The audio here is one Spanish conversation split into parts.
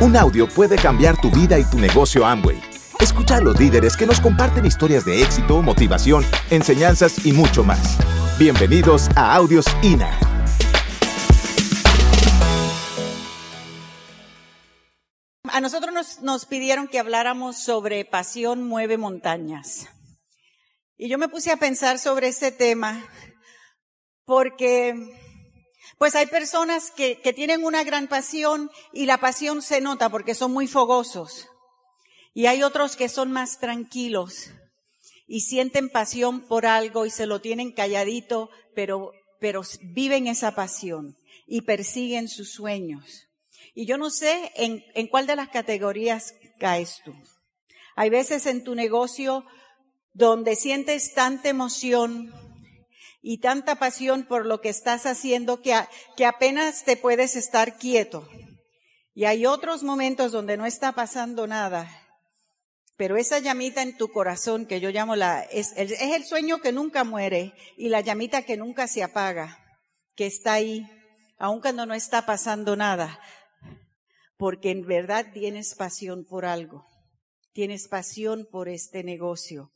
Un audio puede cambiar tu vida y tu negocio Amway. Escucha a los líderes que nos comparten historias de éxito, motivación, enseñanzas y mucho más. Bienvenidos a Audios INA. A nosotros nos, nos pidieron que habláramos sobre pasión mueve montañas. Y yo me puse a pensar sobre ese tema porque pues hay personas que, tienen una gran pasión y la pasión se nota porque son muy fogosos. Y hay otros que son más tranquilos y sienten pasión por algo y se lo tienen calladito, pero, pero viven esa pasión y persiguen sus sueños. Y yo no sé en, en cuál de las categorías caes tú. Hay veces en tu negocio donde sientes tanta emoción, y tanta pasión por lo que estás haciendo que, apenas te puedes estar quieto. Y hay otros momentos donde no está pasando nada, pero esa llamita en tu corazón que yo llamo la, es, es el sueño que nunca muere y la llamita que nunca se apaga, que está ahí, aun cuando no está pasando nada, porque en verdad tienes pasión por algo, tienes pasión por este negocio.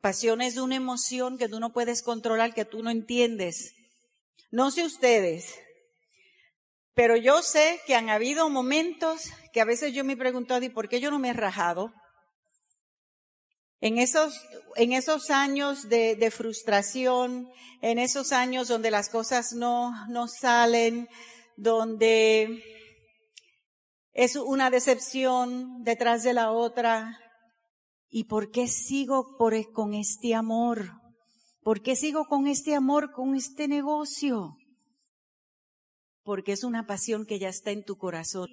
Pasión es una emoción que tú no puedes controlar, que tú no entiendes. No sé ustedes, pero yo sé que han habido momentos que a veces yo me he preguntado, ¿y por qué yo no me he rajado? En esos, en esos años de, de frustración, en esos años donde las cosas no, no salen, donde es una decepción detrás de la otra, ¿Y por qué sigo e, con este amor? ¿Por qué sigo con este amor, con este negocio? Porque es una pasión que ya está en tu corazón.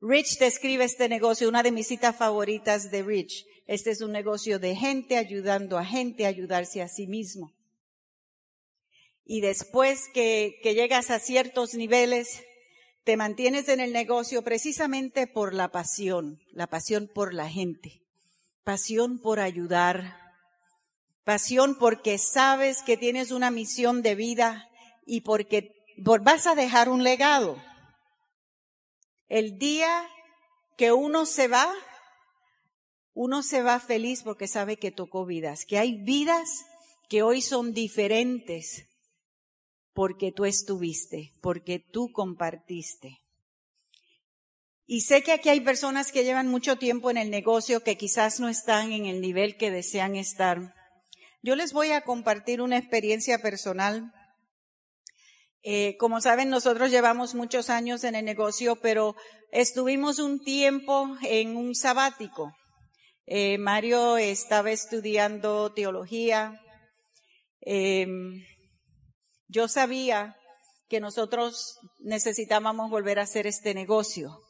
Rich describe este negocio, una de mis citas favoritas de Rich. Este es un negocio de gente ayudando a gente a ayudarse a sí mismo. Y después que llegas a ciertos niveles, te mantienes en el negocio precisamente por la pasión, la pasión por la gente pasión por ayudar, pasión porque sabes que tienes una misión de vida y porque vas a dejar un legado. El día que uno se va, uno se va feliz porque sabe que tocó vidas, que hay vidas que hoy son diferentes porque tú estuviste, porque tú compartiste. Y sé que aquí hay personas que llevan mucho tiempo en el negocio que quizás no están en el nivel que desean estar. Yo les voy a compartir una experiencia personal. Eh, como saben, nosotros llevamos muchos años en el negocio, pero estuvimos un tiempo en un sabático. Eh, Mario estaba estudiando teología. Eh, yo sabía que nosotros necesitábamos volver a hacer este negocio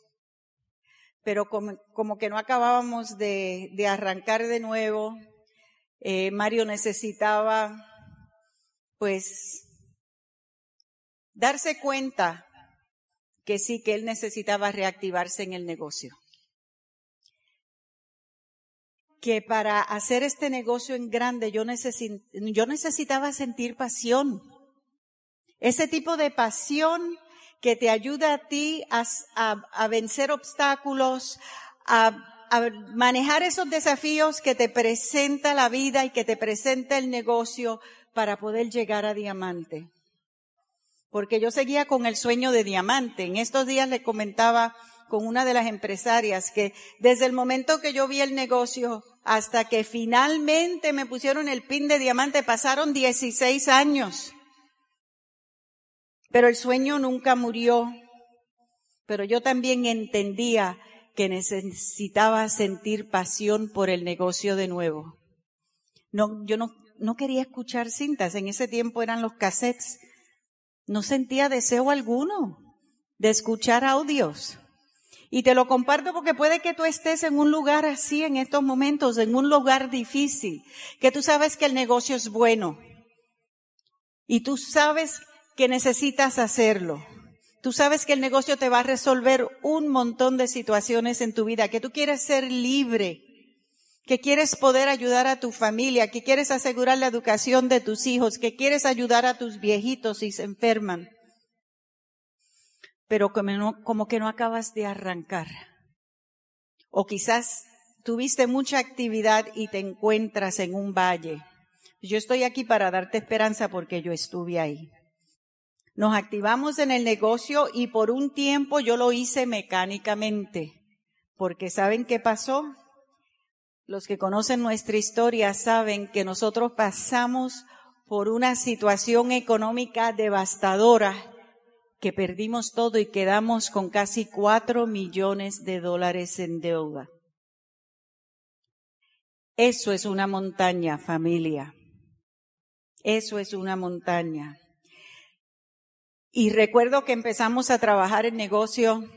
pero como, que no acabábamos de, arrancar de nuevo. Eh, Mario necesitaba, pues, darse cuenta que sí, que él necesitaba reactivarse en el negocio. Que para hacer este negocio en grande yo, yo necesitaba sentir pasión. Ese tipo de pasión que te ayuda a ti a, vencer obstáculos, a, a manejar esos desafíos que te presenta la vida y que te presenta el negocio para poder llegar a diamante. Porque yo seguía con el sueño de diamante. En estos días le comentaba con una de las empresarias que desde el momento que yo vi el negocio hasta que finalmente me pusieron el pin de diamante pasaron 16 años. Pero el sueño nunca murió. Pero yo también entendía que necesitaba sentir pasión por el negocio de nuevo. No, yo no, no quería escuchar cintas. En ese tiempo eran los cassettes. No sentía deseo alguno de escuchar audios. Y te lo comparto porque puede que tú estés en un lugar así en estos momentos, en un lugar difícil, que tú sabes que el negocio es bueno. Y tú sabes que necesitas hacerlo. Tú sabes que el negocio te va a resolver un montón de situaciones en tu vida, que tú quieres ser libre, que quieres poder ayudar a tu familia, que quieres asegurar la educación de tus hijos, que quieres ayudar a tus viejitos si se enferman. pero como, que no acabas de arrancar. O quizás tuviste mucha actividad y te encuentras en un valle. Yo estoy aquí para darte esperanza porque yo estuve ahí. Nos activamos en el negocio y por un tiempo yo lo hice mecánicamente, porque ¿saben qué pasó? Los que conocen nuestra historia saben que nosotros pasamos por una situación económica devastadora, que perdimos todo y quedamos con casi cuatro millones de dólares en deuda. Eso es una montaña, familia. Eso es una montaña. Y recuerdo que empezamos a trabajar en negocio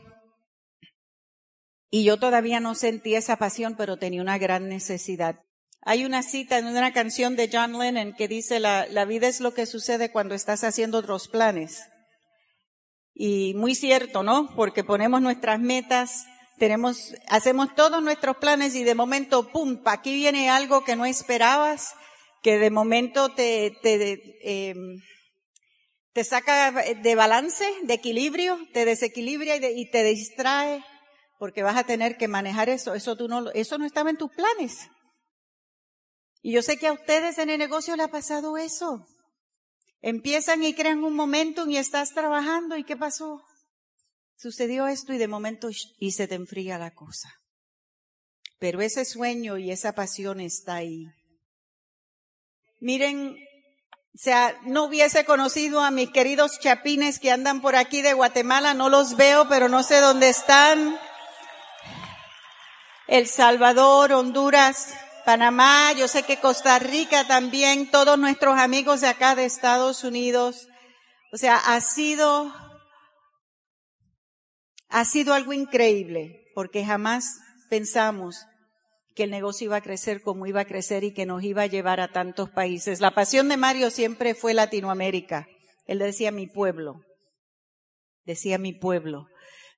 y yo todavía no sentía esa pasión, pero tenía una gran necesidad. Hay una cita en una canción de John Lennon que dice, la, la vida es lo que sucede cuando estás haciendo otros planes. Y muy cierto, ¿no? Porque ponemos nuestras metas, tenemos, hacemos todos nuestros planes y de momento, pum, aquí viene algo que no esperabas, que de momento te, te, eh, te saca de balance, de equilibrio, te desequilibra y, te distrae, porque vas a tener que manejar eso. Eso tú no, eso no estaba en tus planes. Y yo sé que a ustedes en el negocio le ha pasado eso. Empiezan y crean un momento y estás trabajando y ¿qué pasó? Sucedió esto y de momento y se te enfría la cosa. Pero ese sueño y esa pasión está ahí. Miren, o sea, no hubiese conocido a mis queridos chapines que andan por aquí de Guatemala, no los veo, pero no sé dónde están. El Salvador, Honduras, Panamá, yo sé que Costa Rica también, todos nuestros amigos de acá de Estados Unidos. O sea, ha sido, ha sido algo increíble, porque jamás pensamos que el negocio iba a crecer como iba a crecer y que nos iba a llevar a tantos países. La pasión de Mario siempre fue Latinoamérica. Él decía mi pueblo, decía mi pueblo,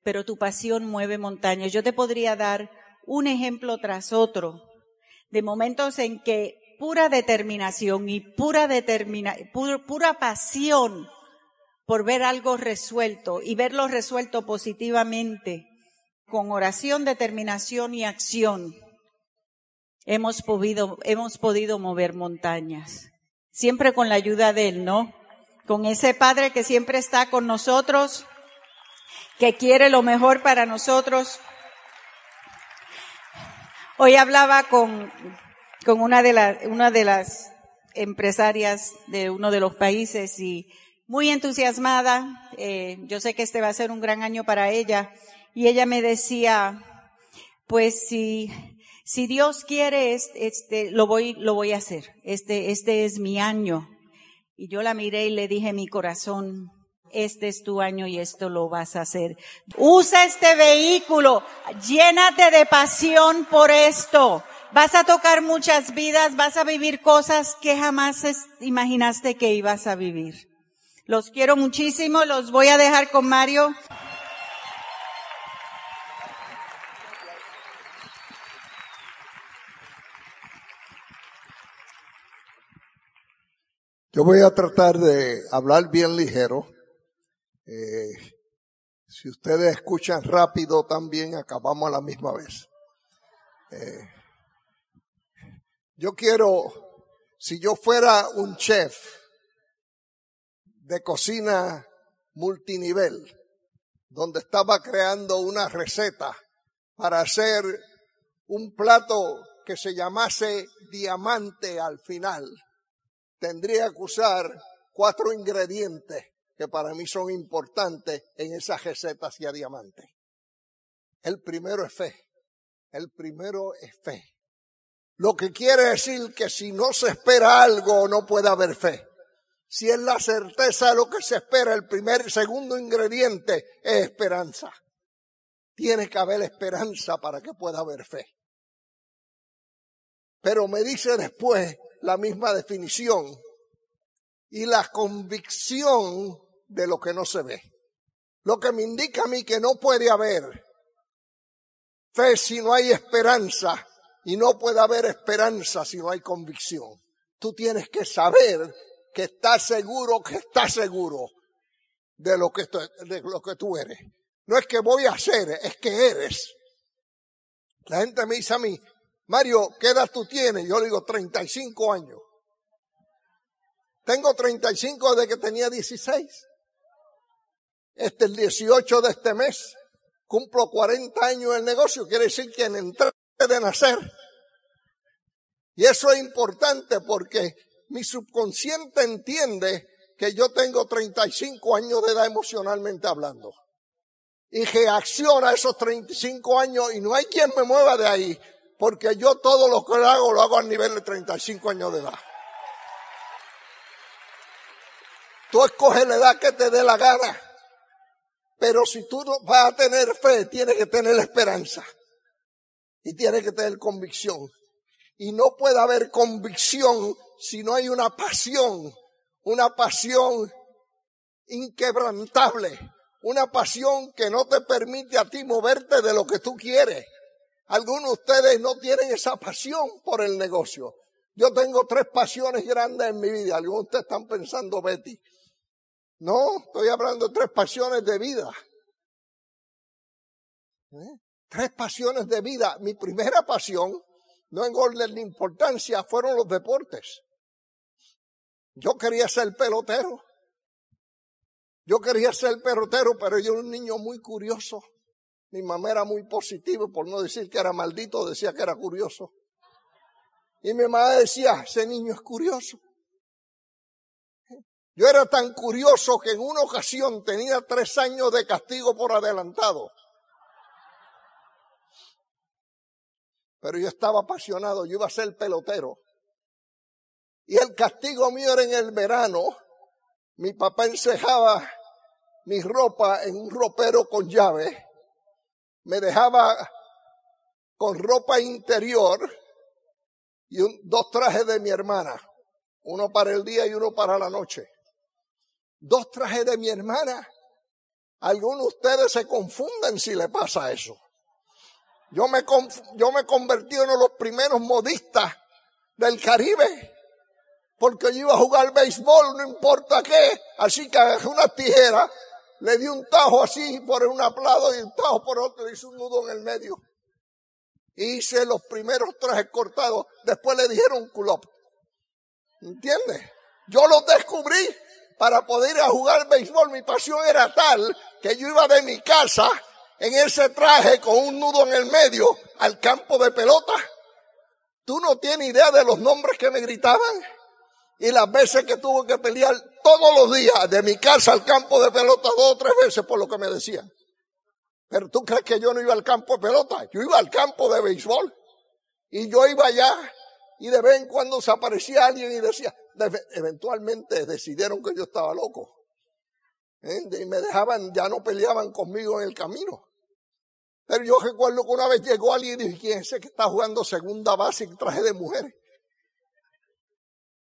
pero tu pasión mueve montañas. Yo te podría dar un ejemplo tras otro de momentos en que pura determinación y pura determina, pura pasión por ver algo resuelto y verlo resuelto positivamente con oración, determinación y acción hemos podido, hemos podido mover montañas. Siempre con la ayuda de Él, ¿no? Con ese Padre que siempre está con nosotros, que quiere lo mejor para nosotros. Hoy hablaba con, con una de, las una de las empresarias de uno de los países y muy entusiasmada. Eh, yo sé que este va a ser un gran año para ella. Y ella me decía, pues si si Dios quiere, este, lo voy, lo voy a hacer. Este, este es mi año. Y yo la miré y le dije, mi corazón, este es tu año y esto lo vas a hacer. Usa este vehículo, llénate de pasión por esto. Vas a tocar muchas vidas, vas a vivir cosas que jamás imaginaste que ibas a vivir. Los quiero muchísimo, los voy a dejar con Mario. Yo voy a tratar de hablar bien ligero. Eh, si ustedes escuchan rápido también, acabamos a la misma vez. Eh, yo quiero, si yo fuera un chef de cocina multinivel, donde estaba creando una receta para hacer un plato que se llamase diamante al final tendría que usar cuatro ingredientes que para mí son importantes en esa receta hacia diamante. El primero es fe. El primero es fe. Lo que quiere decir que si no se espera algo no puede haber fe. Si es la certeza de lo que se espera, el primer, segundo ingrediente es esperanza. Tiene que haber esperanza para que pueda haber fe. Pero me dice después la misma definición y la convicción de lo que no se ve. Lo que me indica a mí que no puede haber fe si no hay esperanza y no puede haber esperanza si no hay convicción. Tú tienes que saber que estás seguro, que estás seguro de lo que, de lo que tú eres. No es que voy a ser, es que eres. La gente me dice a mí, Mario, ¿qué edad tú tienes? Yo le digo 35 años. Tengo 35 desde que tenía 16. Este el 18 de este mes. Cumplo 40 años en el negocio. Quiere decir que en entré de nacer. Y eso es importante porque mi subconsciente entiende que yo tengo 35 años de edad emocionalmente hablando. Y reacciona a esos 35 años y no hay quien me mueva de ahí, porque yo todo lo que hago lo hago a nivel de 35 años de edad. Tú escoges la edad que te dé la gana. Pero si tú vas a tener fe, tienes que tener esperanza. Y tienes que tener convicción. Y no puede haber convicción si no hay una pasión. Una pasión inquebrantable. Una pasión que no te permite a ti moverte de lo que tú quieres. Algunos de ustedes no tienen esa pasión por el negocio. Yo tengo tres pasiones grandes en mi vida. Algunos de ustedes están pensando, Betty, no, estoy hablando de tres pasiones de vida. ¿Eh? Tres pasiones de vida. Mi primera pasión, no en orden de importancia, fueron los deportes. Yo quería ser pelotero. Yo quería ser pelotero, pero yo era un niño muy curioso. Mi mamá era muy positiva, por no decir que era maldito, decía que era curioso. Y mi mamá decía, ese niño es curioso. Yo era tan curioso que en una ocasión tenía tres años de castigo por adelantado. Pero yo estaba apasionado, yo iba a ser pelotero. Y el castigo mío era en el verano. Mi papá encejaba mi ropa en un ropero con llave. Me dejaba con ropa interior y dos trajes de mi hermana. Uno para el día y uno para la noche dos trajes de mi hermana. Algunos de ustedes se confunden si le pasa eso. Yo me, yo me convertí en uno de los primeros modistas del Caribe. Porque yo iba a jugar béisbol, no importa qué. Así que agarré una tijera, le di un tajo así por un lado y un tajo por otro, le hice un nudo en el medio. Hice los primeros trajes cortados. Después le dijeron culop. ¿Entiendes? Yo los descubrí para poder ir a jugar béisbol. Mi pasión era tal que yo iba de mi casa en ese traje con un nudo en el medio al campo de pelota. Tú no tienes idea de los nombres que me gritaban y las veces que tuve que pelear todos los días de mi casa al campo de pelota dos o tres veces por lo que me decían. Pero tú crees que yo no iba al campo de pelota, yo iba al campo de béisbol y yo iba allá y de vez en cuando se aparecía alguien y decía, eventualmente decidieron que yo estaba loco. Y me dejaban, ya no peleaban conmigo en el camino. Pero yo recuerdo que una vez llegó alguien y dije, ¿quién es ese que está jugando segunda base y traje de mujeres?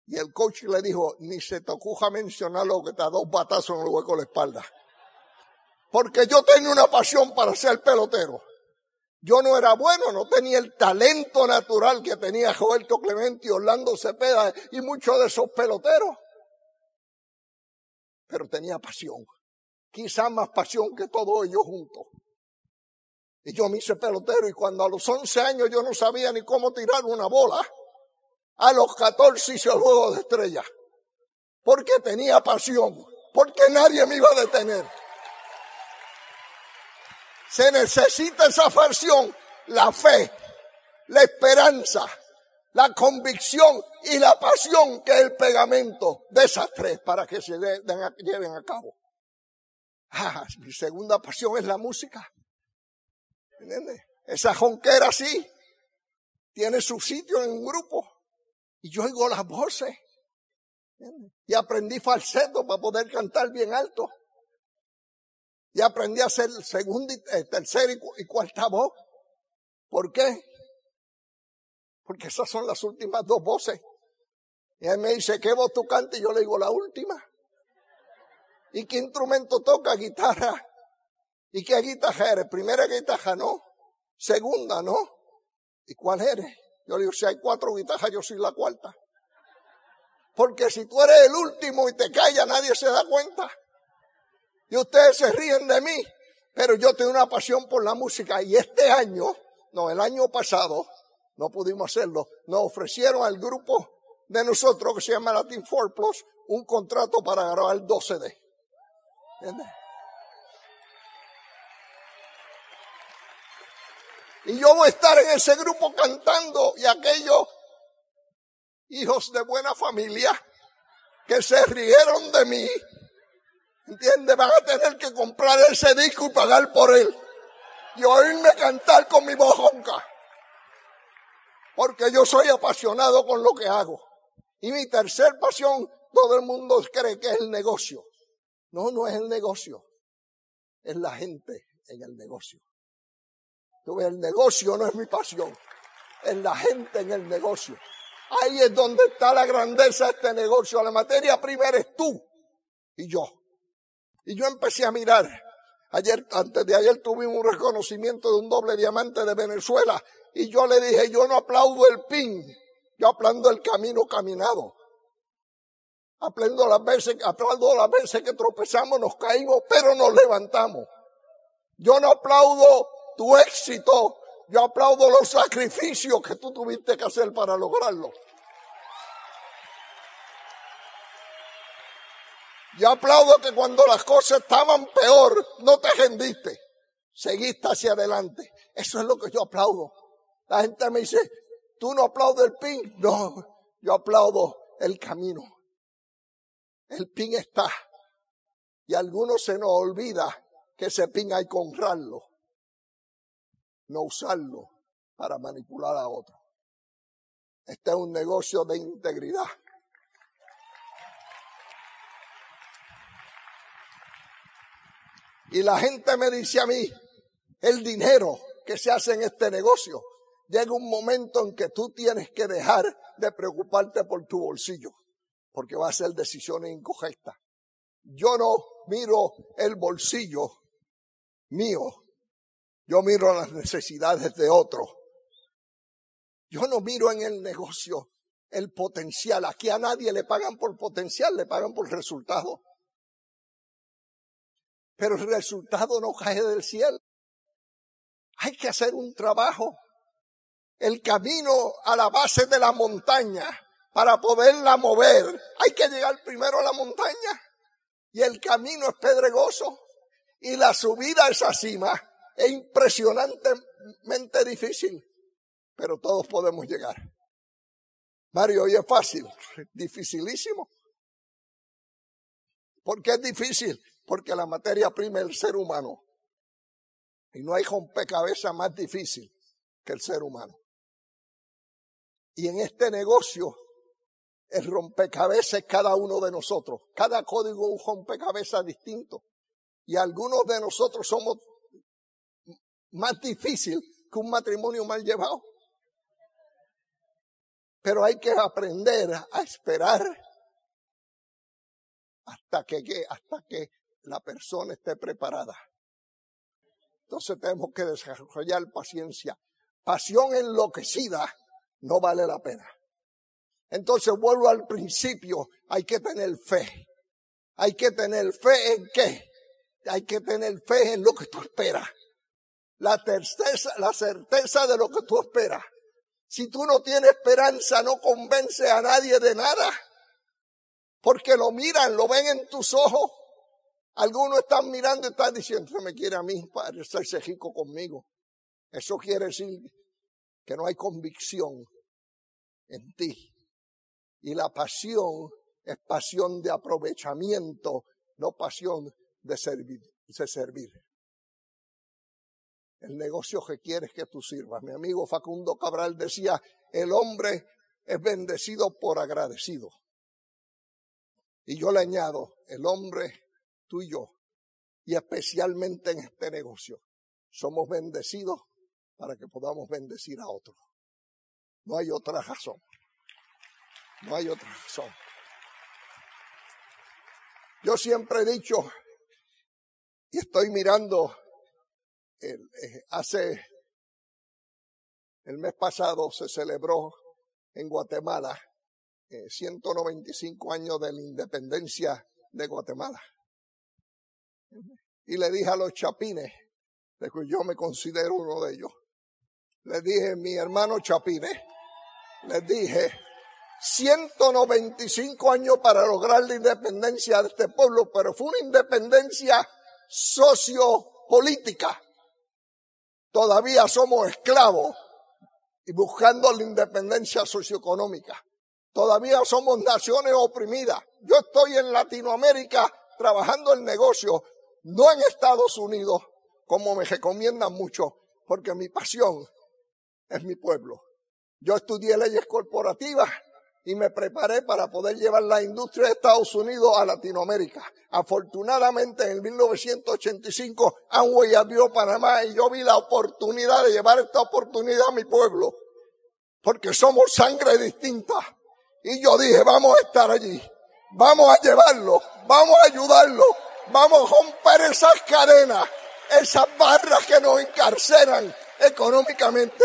Y el coach le dijo, ni se te ocurra mencionar lo que te da dos batazos en el hueco de la espalda. Porque yo tenía una pasión para ser pelotero. Yo no era bueno, no tenía el talento natural que tenía Roberto Clemente Orlando Cepeda y muchos de esos peloteros. Pero tenía pasión. Quizás más pasión que todos ellos juntos. Y yo me hice pelotero y cuando a los 11 años yo no sabía ni cómo tirar una bola, a los 14 hice el juego de estrella. Porque tenía pasión. Porque nadie me iba a detener. Se necesita esa pasión, la fe, la esperanza, la convicción y la pasión que es el pegamento de esas tres para que se lleven a cabo. Ah, mi segunda pasión es la música. ¿Entiendes? Esa jonquera sí tiene su sitio en un grupo. Y yo oigo las voces. Y aprendí falseto para poder cantar bien alto y aprendí a hacer segundo, eh, tercera y cuarta voz. ¿Por qué? Porque esas son las últimas dos voces. Y él me dice, ¿qué voz tú cantas? Y yo le digo, la última. ¿Y qué instrumento toca? Guitarra. ¿Y qué guitarra eres? Primera guitarra, no. Segunda, no. ¿Y cuál eres? Yo le digo, si hay cuatro guitarras, yo soy la cuarta. Porque si tú eres el último y te callas, nadie se da cuenta. Y ustedes se ríen de mí, pero yo tengo una pasión por la música y este año, no, el año pasado, no pudimos hacerlo, nos ofrecieron al grupo de nosotros que se llama Latin 4 Plus un contrato para grabar 12 CD. ¿Entiendes? Y yo voy a estar en ese grupo cantando y aquellos hijos de buena familia que se rieron de mí, ¿entiendes? Van a tener que comprar ese disco y pagar por él. Y oírme cantar con mi voz. Porque yo soy apasionado con lo que hago. Y mi tercer pasión, todo el mundo cree que es el negocio. No, no es el negocio. Es la gente en el negocio. El negocio no es mi pasión. Es la gente en el negocio. Ahí es donde está la grandeza de este negocio. La materia prima eres tú y yo. Y yo empecé a mirar. Ayer, antes de ayer tuvimos un reconocimiento de un doble diamante de Venezuela. Y yo le dije, yo no aplaudo el pin. Yo aplaudo el camino caminado. Aplaudo las veces, aplaudo las veces que tropezamos, nos caímos, pero nos levantamos. Yo no aplaudo tu éxito, yo aplaudo los sacrificios que tú tuviste que hacer para lograrlo. Yo aplaudo que cuando las cosas estaban peor, no te rendiste. Seguiste hacia adelante. Eso es lo que yo aplaudo. La gente me dice, ¿tú no aplaudes el pin? No, yo aplaudo el camino. El pin está. Y a algunos se nos olvida que ese pin hay que honrarlo no usarlo para manipular a otro. Este es un negocio de integridad. Y la gente me dice a mí, el dinero que se hace en este negocio, llega un momento en que tú tienes que dejar de preocuparte por tu bolsillo, porque va a ser decisiones incorrectas. Yo no miro el bolsillo mío, yo miro las necesidades de otro. Yo no miro en el negocio el potencial. Aquí a nadie le pagan por potencial, le pagan por resultado. Pero el resultado no cae del cielo. Hay que hacer un trabajo. El camino a la base de la montaña, para poderla mover, hay que llegar primero a la montaña. Y el camino es pedregoso. Y la subida a esa es impresionantemente difícil, pero todos podemos llegar. Mario, hoy es fácil, dificilísimo. ¿Por qué es difícil? Porque la materia prima es el ser humano. Y no hay rompecabezas más difícil que el ser humano. Y en este negocio, el rompecabezas es cada uno de nosotros. Cada código es un rompecabezas distinto. Y algunos de nosotros somos más difícil que un matrimonio mal llevado. Pero hay que aprender a esperar hasta que, hasta que la persona esté preparada. Entonces tenemos que desarrollar paciencia. Pasión enloquecida no vale la pena. Entonces vuelvo al principio, hay que tener fe. Hay que tener fe en qué? Hay que tener fe en lo que tú esperas la certeza, la certeza de lo que tú esperas. Si tú no tienes esperanza, no convence a nadie de nada. Porque lo miran, lo ven en tus ojos. Algunos están mirando y están diciendo, me quiere a mí para hacerse rico conmigo. Eso quiere decir que no hay convicción en ti. Y la pasión es pasión de aprovechamiento, no pasión de servir. De servir el negocio que quieres que tú sirvas. Mi amigo Facundo Cabral decía, el hombre es bendecido por agradecido. Y yo le añado, el hombre, tú y yo, y especialmente en este negocio, somos bendecidos para que podamos bendecir a otros. No hay otra razón. No hay otra razón. Yo siempre he dicho, y estoy mirando eh, hace el mes pasado se celebró en Guatemala 195 eh, años de la independencia de Guatemala. y le dije a los chapines, de que yo me considero uno de ellos, le dije, mi hermano chapines, les dije, 195 años para lograr la independencia de este pueblo, pero fue una independencia sociopolítica. Todavía somos esclavos y buscando la independencia socioeconómica. Todavía somos naciones oprimidas. Yo estoy en Latinoamérica trabajando el negocio, no en Estados Unidos, como me recomiendan mucho, porque mi pasión es mi pueblo. Yo estudié leyes corporativas y me preparé para poder llevar la industria de Estados Unidos a Latinoamérica. Afortunadamente en 1985 Amway abrió Panamá y yo vi la oportunidad de llevar esta oportunidad a mi pueblo, porque somos sangre distinta. Y yo dije, vamos a estar allí, vamos a llevarlo, vamos a ayudarlo, vamos a romper esas cadenas, esas barras que nos encarcelan económicamente.